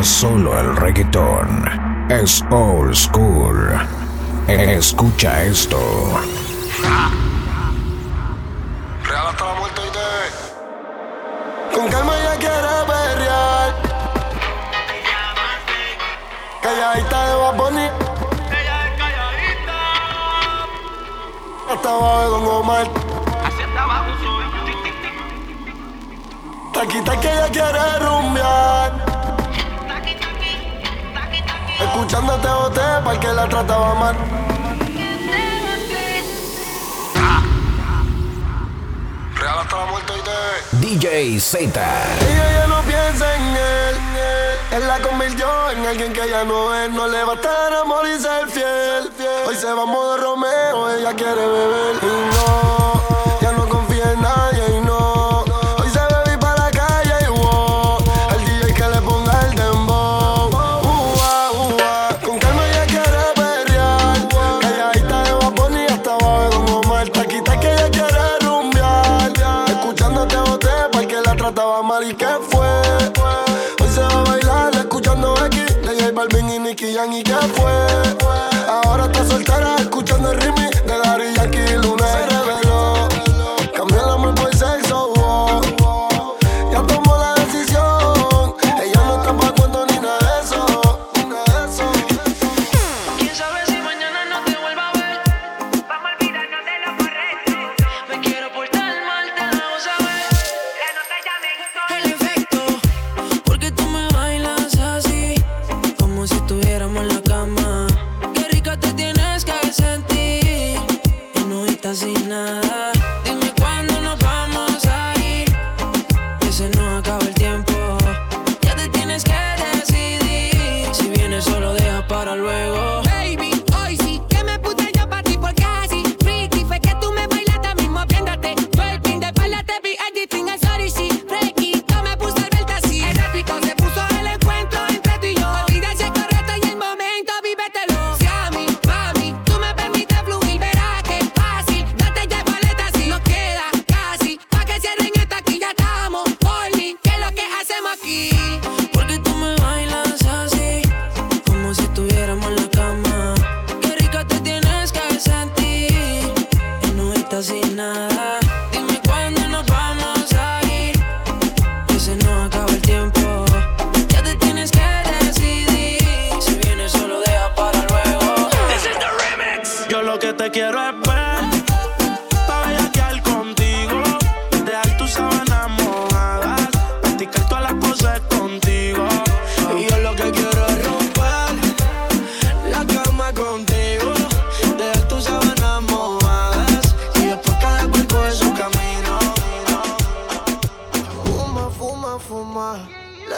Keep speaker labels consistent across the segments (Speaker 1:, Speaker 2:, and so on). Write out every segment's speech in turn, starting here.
Speaker 1: es solo el reggaetón, es old school. Escucha esto.
Speaker 2: Real hasta la muerte y te... Con calma ya quiere perrear. Calladita de Baboni. Hasta abajo de Don Omar. Hacia abajo soy. Taquita que ella quiere rumbear. Escuchando Escuchándote boté para que la trataba mal. Real hasta la muerte y te...
Speaker 1: DJ Z.
Speaker 2: Ella ya no piensa en él. Él la convirtió en alguien que ya no es. No le va a estar amor y ser fiel. Hoy se va a modo Romeo, ella quiere beber. Y no. Nobody can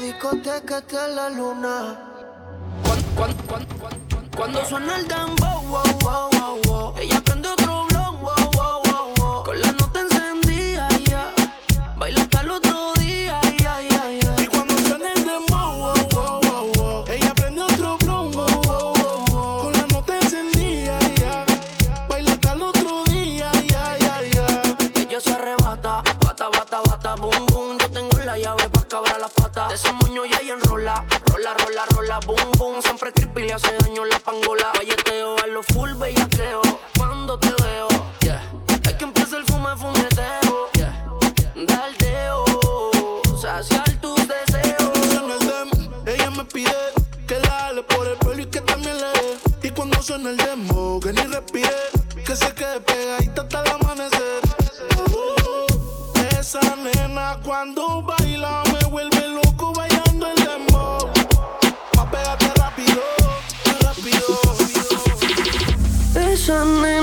Speaker 2: discoteca está la luna.
Speaker 3: Cuando, suena el dembow, wow, wow, wow, wow. abra la pata. De ese moño y ahí enrola. Rola, rola, rola, boom, boom. Siempre creepy le hace daño la pangola. Valleteo a lo full bellaqueo. Cuando te veo, yeah. Hay que empieza el fume, fumeteo. Yeah. Saciar tus deseos.
Speaker 4: En el demo, ella me pide que la ale por el pelo y que también le dé. Y cuando suena el demo, que ni respire, que se quede pegada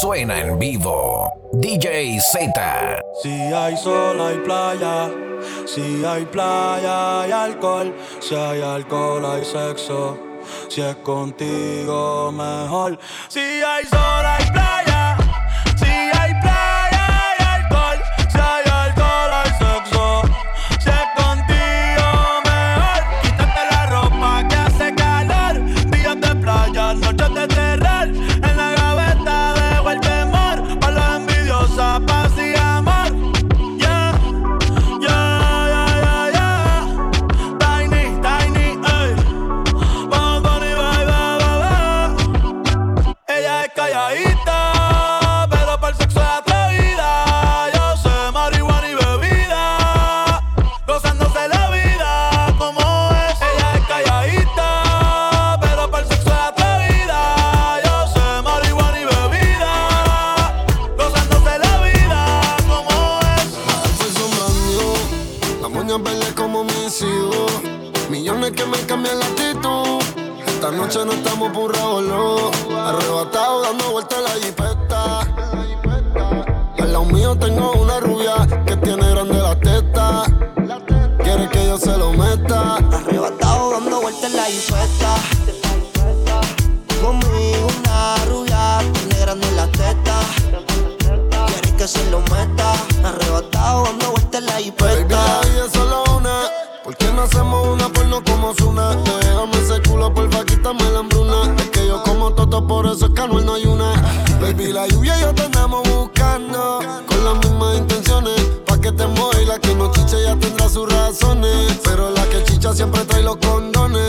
Speaker 1: Suena en vivo. DJ Z.
Speaker 5: Si hay sol, hay playa. Si hay playa, hay alcohol. Si hay alcohol, hay sexo. Si es contigo, mejor. Si hay sol, hay playa.
Speaker 2: Mío tengo una rubia que tiene grande la teta. Quiere que yo se lo meta.
Speaker 6: Arrebatado dando vueltas en la infesta. Conmigo una rubia, tiene grande la teta. Quiere que se lo meta. Arrebatado dando vueltas en la infesta.
Speaker 2: vida es solo una. ¿Por qué no hacemos una porno como Zuna? Déjame ese culo, porfa, quítame la hambruna. Es que yo como toto, por eso es que no hay una. Baby, la lluvia y yo te siempre trae los condones.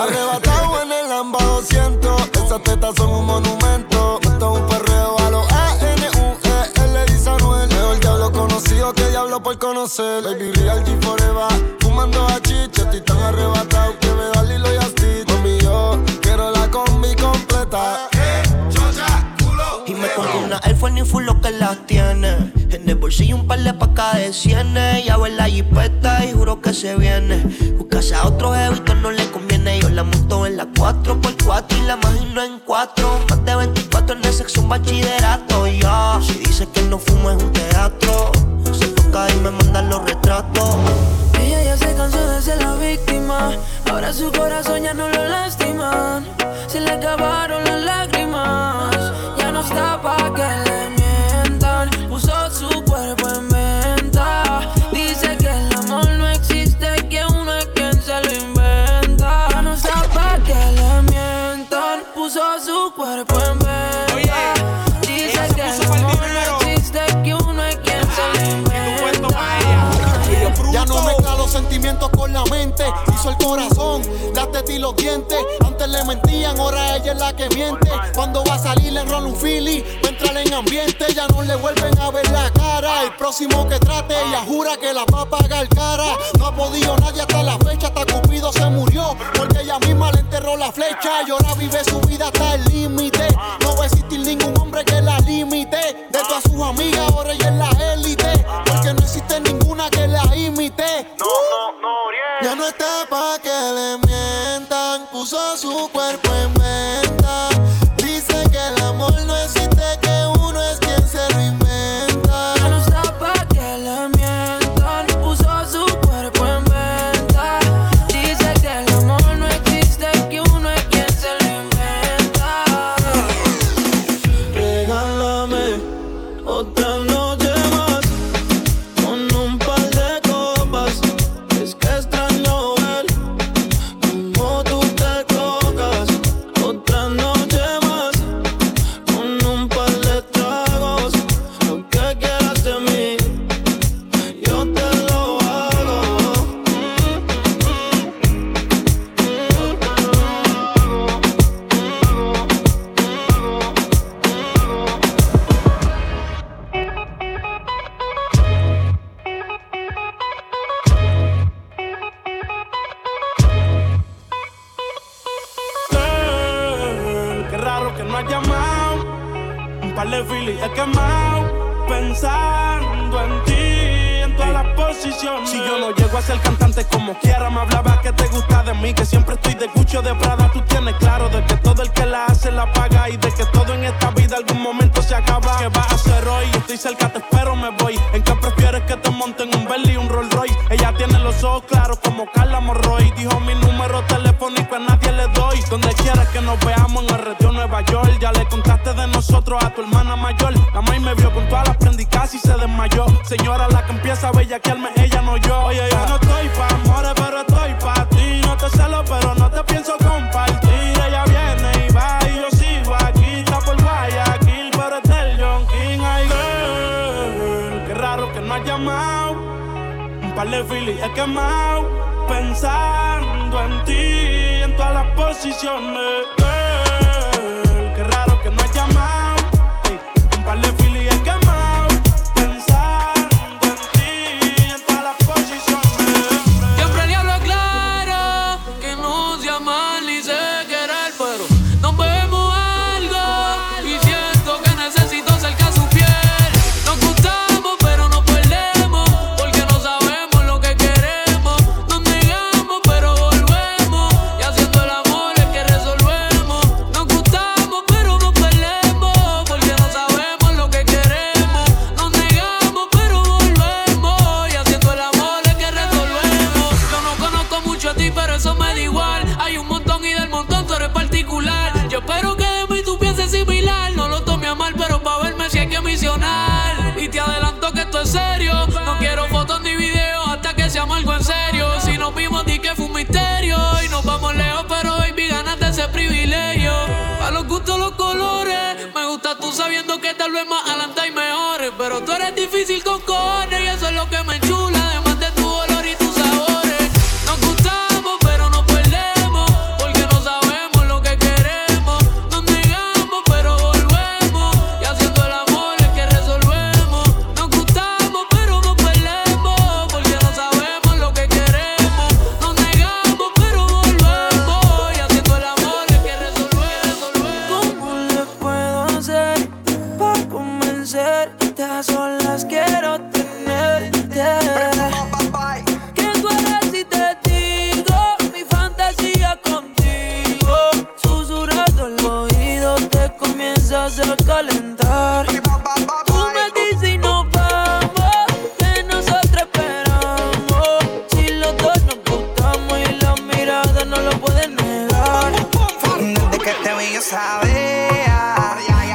Speaker 2: Arrebatado en el Lamba 200. Esas tetas son un monumento. Esto es un perreo a los A-N-U-E-L, dice Anuel. Mejor diablo conocido que diablo por conocer. Baby, real G forever. Fumando a chicha, estoy tan arrebatado que me da Lilo y Asti. Mami, yo quiero la combi completa.
Speaker 6: Y me compré una Force ni full lo que las tiene. Bolsillo un par de pacas de cienes. Ya ve la jipeta y juro que se viene. Buscase a otro jevito no le conviene. Yo la monto en la 4x4 y la imagino en 4. Más de 24 en el sexo, un bachillerato. Ya, si dice que no fumo es un teatro. Corazón, las
Speaker 7: tetas y los dientes. Antes le mentían, ahora ella es la que miente. Cuando va a salir rola un Philly. Va a entrar en ambiente, ya no le vuelven a ver la cara. El próximo que trate, ella jura que la va a pagar cara. No ha podido nadie hasta la fecha, hasta Cupido se murió. Porque ella misma le enterró la flecha. Y ahora vive su vida hasta el límite. No va a existir ningún hombre que la limite. De todas sus amigas, ahora ella es la élite. Porque no existe ninguna que la imite. No, Ya no está pa' que le mientan. Puso su cuerpo en
Speaker 8: he quemado pensando en ti en todas las posiciones. Si yo no llego a ser cantante como quiera, me hablaba que te gusta de mí, que siempre estoy de cucho de Prada. Tú tienes claro de que todo el que la hace la paga y de que todo en esta vida algún momento se acaba. ¿Qué vas a hacer hoy? Estoy cerca, te espero, me voy. ¿En qué prefieres que te monten un Bentley y un Rolls Royce? Ella tiene los ojos claros como Carla Morroy. Dijo mi número telefónico a nadie le doy. Donde quieras que nos veamos en el retiro Nueva York. Ya le contaste de nosotros a tu hermana mayor. La maíz me vio con todas las prendicas y se desmayó. Señora, la que empieza a bellaquearme, ella no yo. Oye, yo no estoy pa' amores, pero estoy pa' ti. No te celo, pero no te pienso compartir. Ella viene y va y yo sigo aquí. Está por Guayaquil, pero es del John King. Ay, girl, qué raro que no has llamado. Un par de Philly he quemado. En todas
Speaker 9: sabiendo que tal vez más adelante hay mejores. Pero tú eres difícil con cojones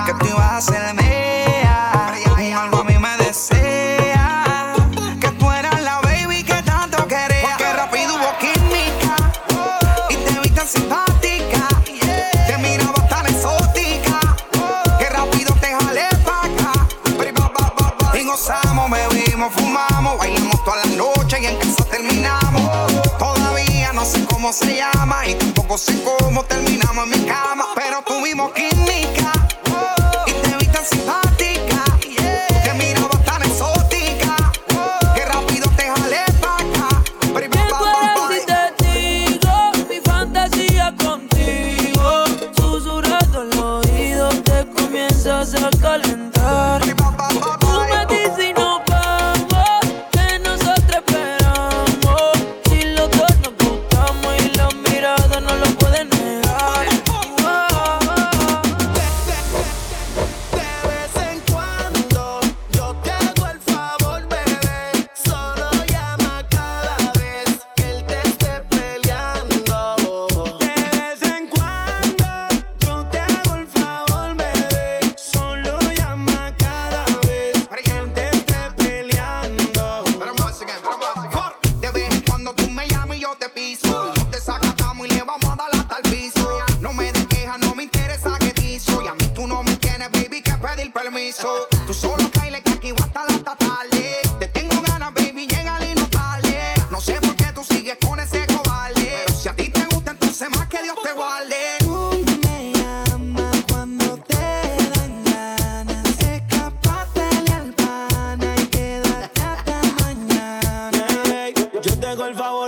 Speaker 9: que
Speaker 10: tú
Speaker 11: ibas a ser mía. Algo a mí me desea que tú eras la baby que tanto quería. Porque rápido hubo química y te vi tan simpática. Te miraba tan exótica que rápido te jalé pa' acá. Y gozamos, bebimos, fumamos, bailamos toda la noche y en casa terminamos. Todavía no sé cómo se llama y tampoco sé cómo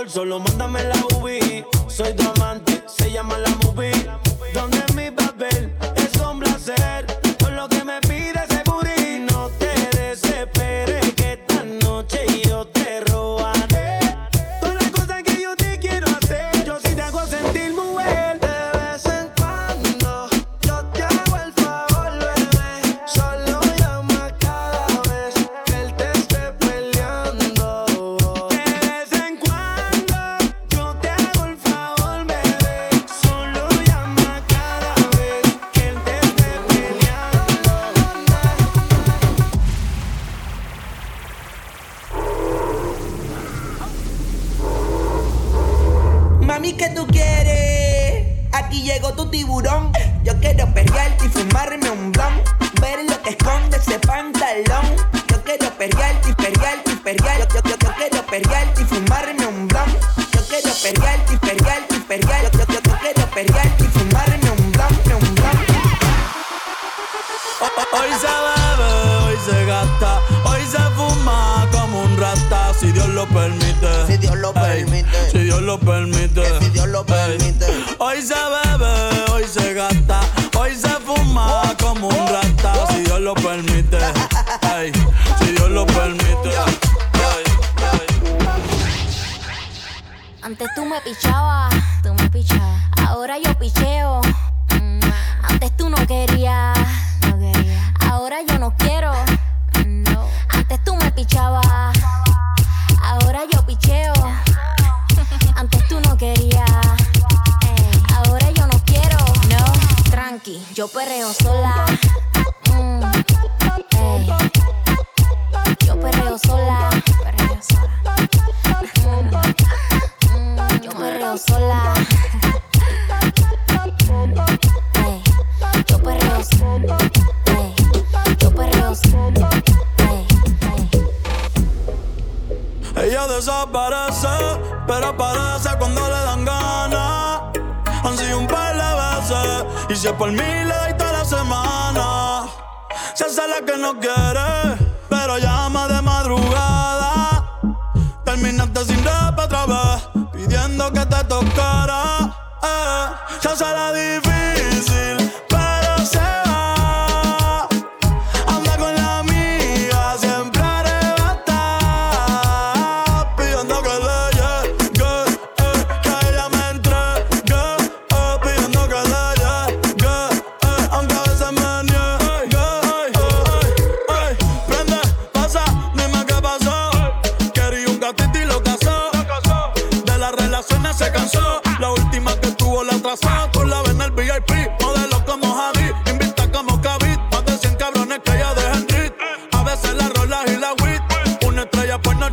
Speaker 4: solo
Speaker 8: mándame la UV. Soy tu amante, se llama la movie. Donde mi papel es un placer. Por lo que me pides
Speaker 5: Hoy se bebe, hoy se gasta, hoy se fuma como un rata, si Dios lo permite. Ey, si Dios lo permite.
Speaker 7: Antes tú me pichabas,
Speaker 5: por mí le toda la semana. Se hace la que no quiere, pero llama de madrugada. Terminaste sin rap otra vez, pidiendo que te tocara. Eh, se hace la difícil,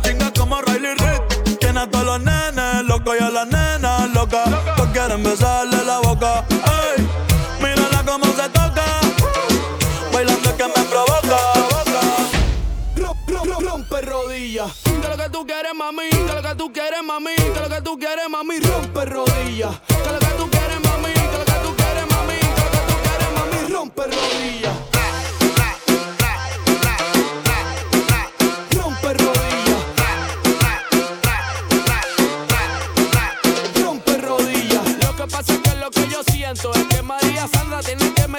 Speaker 5: estrella pues no chinga como Riley Reid. Tiene a todos los nenes locos y a las nenas locas. Todos quieren besarle la boca. Ey, mírala cómo se toca. Bailando que me provoca.
Speaker 4: Rom- rom- rom- Rompe rodillas. Que lo que tú quieres, mami. Que lo que tú quieres, mami. Que lo que tú quieres, mami. Rompe rodillas. Que lo que tú quieres, mami. Que lo que tú quieres, mami. Que lo que tú quieres, mami. Rompe rodillas.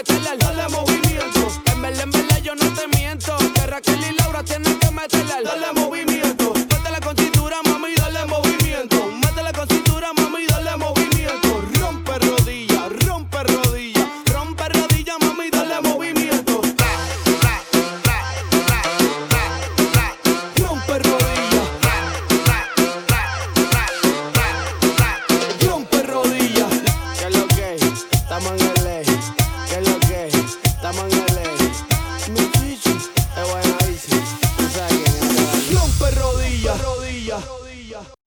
Speaker 4: meterle al